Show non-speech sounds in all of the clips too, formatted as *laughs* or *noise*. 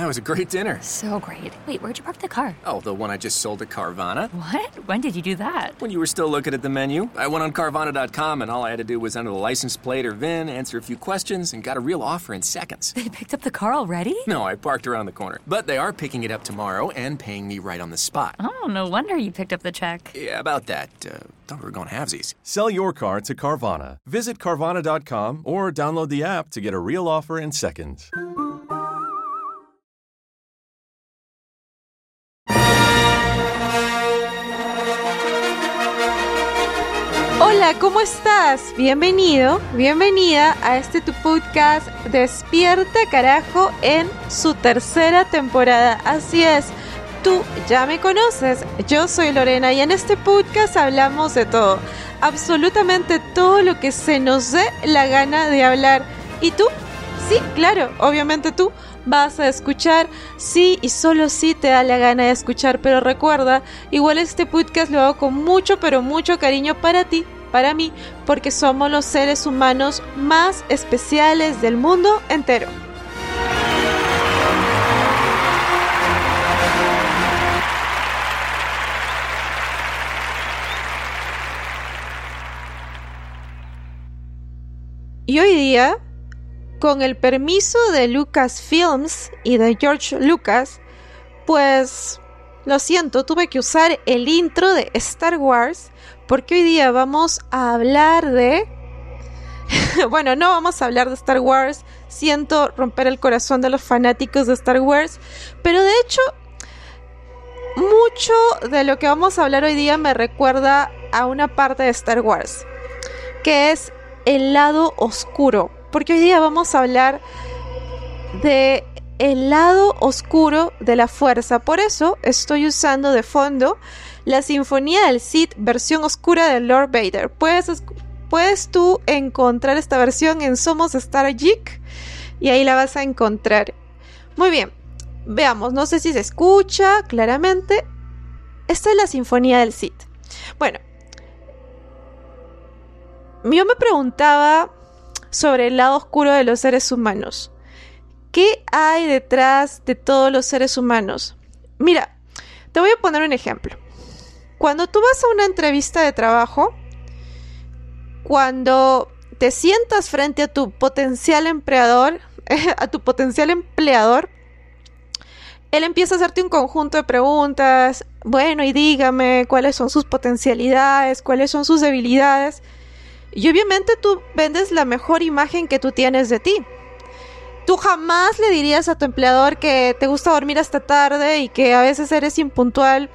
That was a great dinner. So great. Wait, where'd you park the car? Oh, the one I just sold to Carvana. What? When did you do that? When you were still looking at the menu, I went on Carvana.com and all I had to do was enter the license plate or VIN, answer a few questions, and got a real offer in seconds. They picked up the car already? No, I parked around the corner. But they are picking it up tomorrow and paying me right on the spot. Oh, no wonder you picked up the check. Yeah, about that. Uh, thought we were going halvesies. Sell your car to Carvana. Visit Carvana.com or download the app to get a real offer in seconds. ¿Cómo estás? Bienvenido, bienvenida a este tu podcast Despierta Carajo en su tercera temporada. Así es, tú ya me conoces, yo soy Lorena y en este podcast hablamos de todo, absolutamente todo lo que se nos dé la gana de hablar. ¿Y tú? Sí, claro, obviamente tú vas a escuchar sí y solo si te da la gana de escuchar, pero recuerda, igual este podcast lo hago con mucho, pero mucho cariño para ti, para mí, porque somos los seres humanos más especiales del mundo entero. Y hoy día, con el permiso de Lucasfilms y de George Lucas, pues lo siento, tuve que usar el intro de Star Wars porque hoy día vamos a hablar de... *laughs* bueno, no vamos a hablar de Star Wars, siento romper el corazón de los fanáticos de Star Wars, pero de hecho, mucho de lo que vamos a hablar hoy día me recuerda a una parte de Star Wars, que es el lado oscuro, porque hoy día vamos a hablar de el lado oscuro de la fuerza. Por eso estoy usando de fondo la Sinfonía del Sith versión oscura de Lord Vader. Puedes, puedes tú encontrar esta versión en Somos Star Geek y ahí la vas a encontrar. Muy bien, veamos, no sé si se escucha claramente. Esta es la Sinfonía del Sith. Bueno, yo me preguntaba sobre el lado oscuro de los seres humanos. ¿Qué hay detrás de todos los seres humanos? Mira, te voy a poner un ejemplo. Cuando tú vas a una entrevista de trabajo, cuando te sientas frente a tu potencial empleador, *laughs* a tu potencial empleador, él empieza a hacerte un conjunto de preguntas, bueno, y dígame cuáles son sus potencialidades, cuáles son sus debilidades. Y obviamente tú vendes la mejor imagen que tú tienes de ti. Tú jamás le dirías a tu empleador que te gusta dormir hasta tarde y que a veces eres impuntual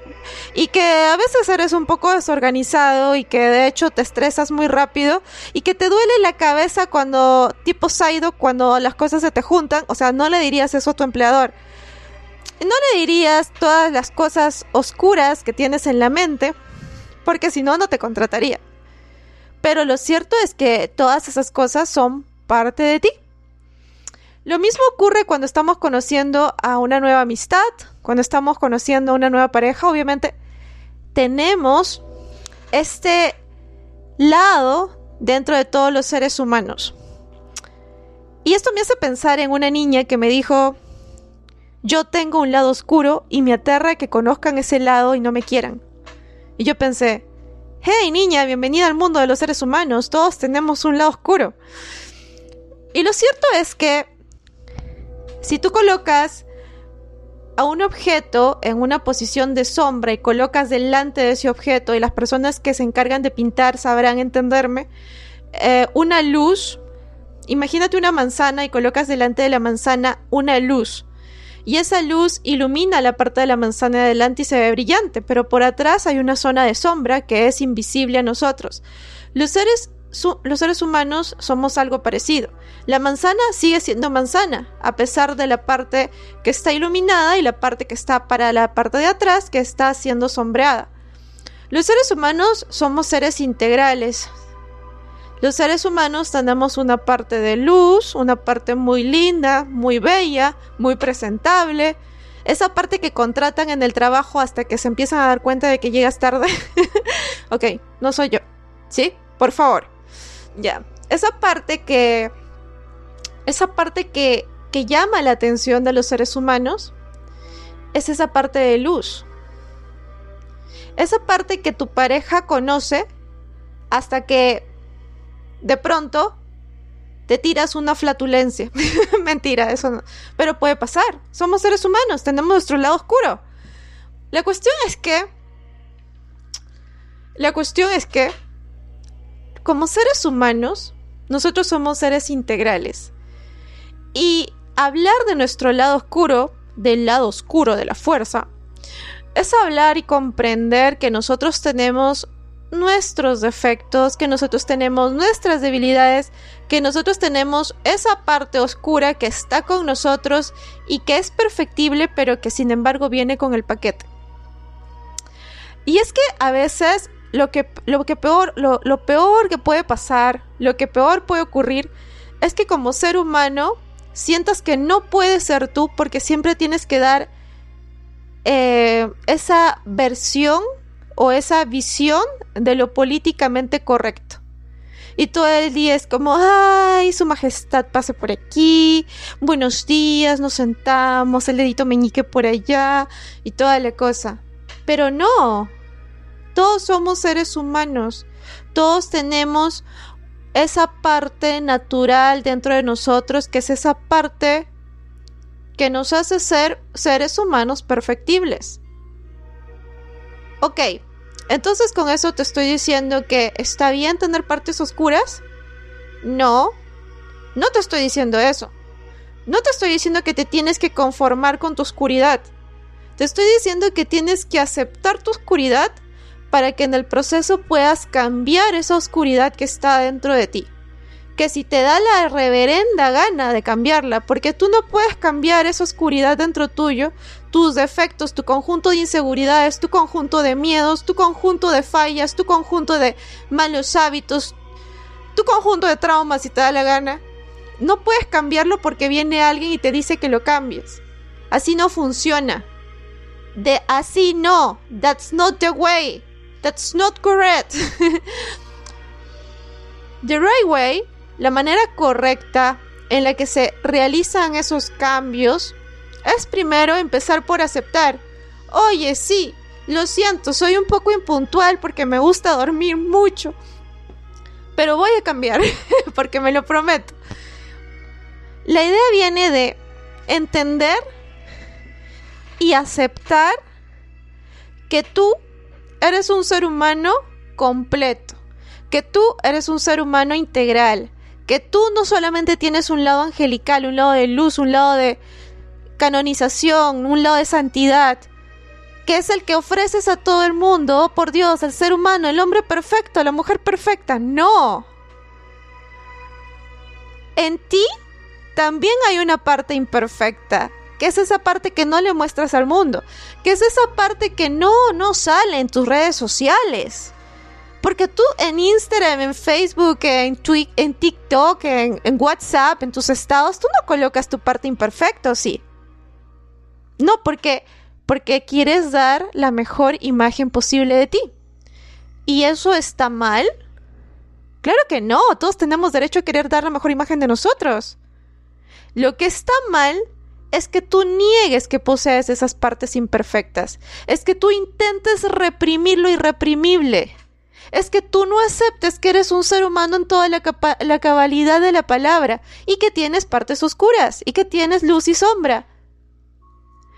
y que a veces eres un poco desorganizado y que de hecho te estresas muy rápido y que te duele la cabeza cuando tipo saido cuando las cosas se te juntan, o sea, no le dirías eso a tu empleador. No le dirías todas las cosas oscuras que tienes en la mente, porque si no no te contrataría. Pero lo cierto es que todas esas cosas son parte de ti. Lo mismo ocurre cuando estamos conociendo a una nueva amistad, cuando estamos conociendo a una nueva pareja. Obviamente tenemos este lado dentro de todos los seres humanos. Y esto me hace pensar en una niña que me dijo, yo tengo un lado oscuro y me aterra que conozcan ese lado y no me quieran. Y yo pensé, hey niña, bienvenida al mundo de los seres humanos, todos tenemos un lado oscuro. Y lo cierto es que si tú colocas a un objeto en una posición de sombra y colocas delante de ese objeto, y las personas que se encargan de pintar sabrán entenderme, eh, una luz, imagínate una manzana y colocas delante de la manzana una luz. Y esa luz ilumina la parte de la manzana de adelante y se ve brillante, pero por atrás hay una zona de sombra que es invisible a nosotros. Los seres los seres humanos somos algo parecido. La manzana sigue siendo manzana, a pesar de la parte que está iluminada y la parte que está para la parte de atrás que está siendo sombreada. Los seres humanos somos seres integrales. Los seres humanos tenemos una parte de luz, una parte muy linda, muy bella, muy presentable. Esa parte que contratan en el trabajo hasta que se empiezan a dar cuenta de que llegas tarde. *laughs* ok, no soy yo. ¿Sí? Por favor. Ya. Esa parte que. Esa parte que, que llama la atención de los seres humanos es esa parte de luz. Esa parte que tu pareja conoce hasta que de pronto te tiras una flatulencia. *laughs* Mentira, eso no. Pero puede pasar. Somos seres humanos, tenemos nuestro lado oscuro. La cuestión es que... La cuestión es que... Como seres humanos, nosotros somos seres integrales. Y hablar de nuestro lado oscuro, del lado oscuro de la fuerza, es hablar y comprender que nosotros tenemos nuestros defectos, que nosotros tenemos nuestras debilidades, que nosotros tenemos esa parte oscura que está con nosotros y que es perfectible, pero que sin embargo viene con el paquete. Y es que a veces lo que, lo que peor, lo, lo peor que puede pasar, lo que peor puede ocurrir, es que como ser humano sientas que no puedes ser tú porque siempre tienes que dar eh, esa versión o esa visión de lo políticamente correcto. Y todo el día es como, ay, su majestad pase por aquí, buenos días, nos sentamos, el dedito meñique por allá y toda la cosa. Pero no, todos somos seres humanos, todos tenemos esa parte natural dentro de nosotros, que es esa parte que nos hace ser seres humanos perfectibles. Ok, entonces con eso te estoy diciendo que está bien tener partes oscuras. No, no te estoy diciendo eso. No te estoy diciendo que te tienes que conformar con tu oscuridad. Te estoy diciendo que tienes que aceptar tu oscuridad para que en el proceso puedas cambiar esa oscuridad que está dentro de ti. Que si te da la reverenda gana de cambiarla, porque tú no puedes cambiar esa oscuridad dentro tuyo, tus defectos, tu conjunto de inseguridades, tu conjunto de miedos, tu conjunto de fallas, tu conjunto de malos hábitos, tu conjunto de traumas, si te da la gana, no puedes cambiarlo porque viene alguien y te dice que lo cambies. Así no funciona. De así no. That's not the way. That's not correct. *laughs* the right way, la manera correcta en la que se realizan esos cambios, es primero empezar por aceptar. Oye, sí, lo siento, soy un poco impuntual porque me gusta dormir mucho. Pero voy a cambiar, *laughs* porque me lo prometo. La idea viene de entender y aceptar que tú eres un ser humano completo, que tú eres un ser humano integral, que tú no solamente tienes un lado angelical, un lado de luz, un lado de canonización, un lado de santidad, que es el que ofreces a todo el mundo, oh por Dios, el ser humano, el hombre perfecto, la mujer perfecta. No. En ti también hay una parte imperfecta que es esa parte que no le muestras al mundo, que es esa parte que no, no sale en tus redes sociales. Porque tú en Instagram, en Facebook, en, en TikTok, en, en, WhatsApp, en tus estados, tú no colocas tu parte imperfecta, ¿sí? No, porque, porque quieres dar la mejor imagen posible de ti. ¿Y eso está mal? Claro que no, todos tenemos derecho a querer dar la mejor imagen de nosotros. Lo que está mal es que tú niegues que posees esas partes imperfectas, es que tú intentes reprimir lo irreprimible, es que tú no aceptes que eres un ser humano en toda la, cabalidad de la palabra y que tienes partes oscuras y que tienes luz y sombra.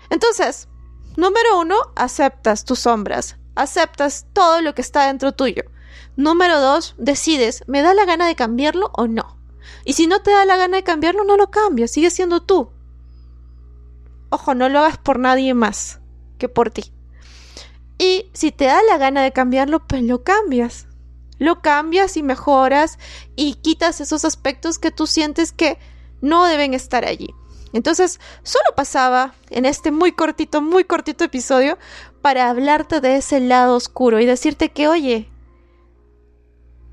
Entonces, número uno, aceptas tus sombras, aceptas todo lo que está dentro tuyo. Número dos, decides, ¿me da la gana de cambiarlo o no? Y si no te da la gana de cambiarlo, no lo cambias, sigue siendo tú. Ojo, no lo hagas por nadie más que por ti. Y si te da la gana de cambiarlo, pues lo cambias. Lo cambias y mejoras y quitas esos aspectos que tú sientes que no deben estar allí. Entonces, solo pasaba en este muy cortito, muy cortito episodio para hablarte de ese lado oscuro y decirte que, oye,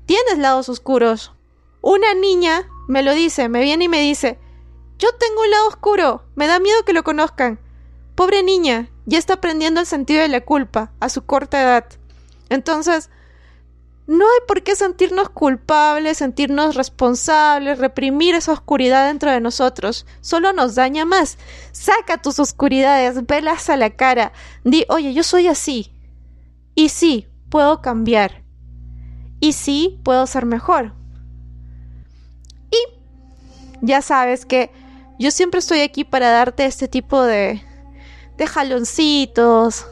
tienes lados oscuros. Una niña me lo dice, me viene y me dice, yo tengo un lado oscuro. Me da miedo que lo conozcan. Pobre niña, ya está aprendiendo el sentido de la culpa a su corta edad. Entonces, No hay por qué sentirnos culpables, sentirnos responsables, reprimir esa oscuridad dentro de nosotros. Solo nos daña más. Saca tus oscuridades, velas a la cara. Di, oye, yo soy así. Y sí, puedo cambiar. Y sí, puedo ser mejor. Y ya sabes que yo siempre estoy aquí para darte este tipo de, de jaloncitos,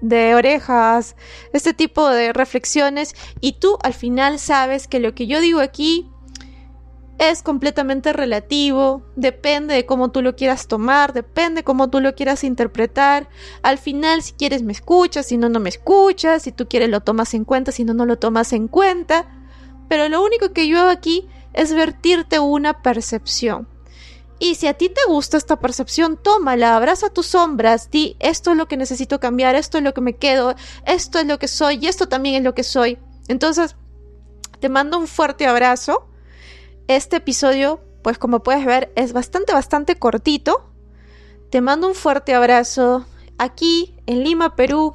de orejas, este tipo de reflexiones y tú al final sabes que lo que yo digo aquí es completamente relativo, depende de cómo tú lo quieras tomar, depende de cómo tú lo quieras interpretar. Al final, si quieres me escuchas, si no, no me escuchas, si tú quieres lo tomas en cuenta, si no, no lo tomas en cuenta. Pero lo único que yo hago aquí es vertirte una percepción. Y si a ti te gusta esta percepción, tómala, abraza tus sombras, di esto es lo que necesito cambiar, esto es lo que me quedo, esto es lo que soy y esto también es lo que soy. Entonces, te mando un fuerte abrazo. Este episodio, pues como puedes ver, es bastante, bastante cortito. Te mando un fuerte abrazo. Aquí en Lima, Perú,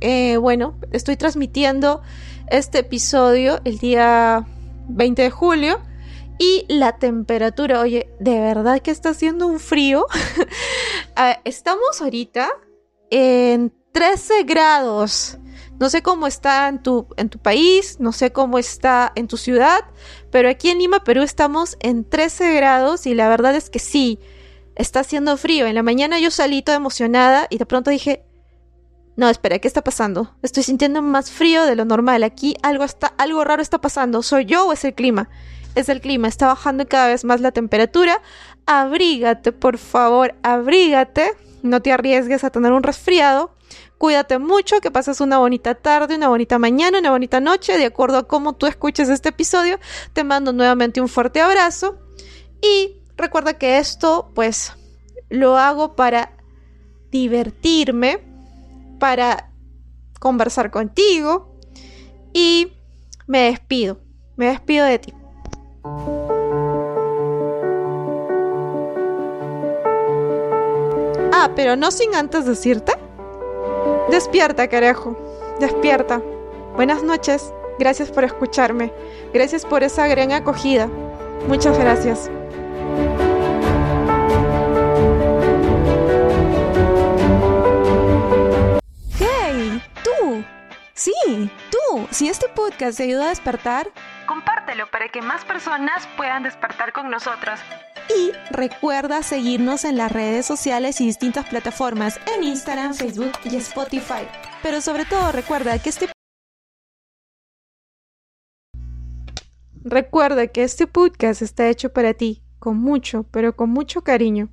eh, bueno, estoy transmitiendo este episodio el día 20 de julio y la temperatura, oye, de verdad que está haciendo un frío. *laughs* Ah, estamos ahorita en 13 grados. No sé cómo está en tu, en tu país, no sé cómo está en tu ciudad, pero aquí en Lima, Perú, estamos en 13 grados y la verdad es que sí, está haciendo frío. En la mañana yo salí toda emocionada y de pronto dije, no, espera, ¿qué está pasando? Estoy sintiendo más frío de lo normal. Aquí algo está, algo raro está pasando. ¿Soy yo o es el clima? Es el clima, está bajando cada vez más la temperatura. Abrígate, por favor, abrígate. No te arriesgues a tener un resfriado. Cuídate mucho, que pases una bonita tarde, una bonita mañana, una bonita noche, de acuerdo a cómo tú escuches este episodio. Te mando nuevamente un fuerte abrazo. Y recuerda que esto, pues, lo hago para divertirme, para conversar contigo. Y me despido. Me despido de ti. Ah, pero no sin antes decirte. Despierta, carajo. Despierta. Buenas noches. Gracias por escucharme. Gracias por esa gran acogida. Muchas gracias. ¡Hey! ¡Tú! Sí, tú. Si este podcast te ayuda a despertar, compártelo para que más personas puedan despertar con nosotros. Y recuerda seguirnos en las redes sociales y distintas plataformas en Instagram, Facebook y Spotify. Pero sobre todo recuerda que este Recuerda que este podcast está hecho para ti, con mucho, pero con mucho cariño.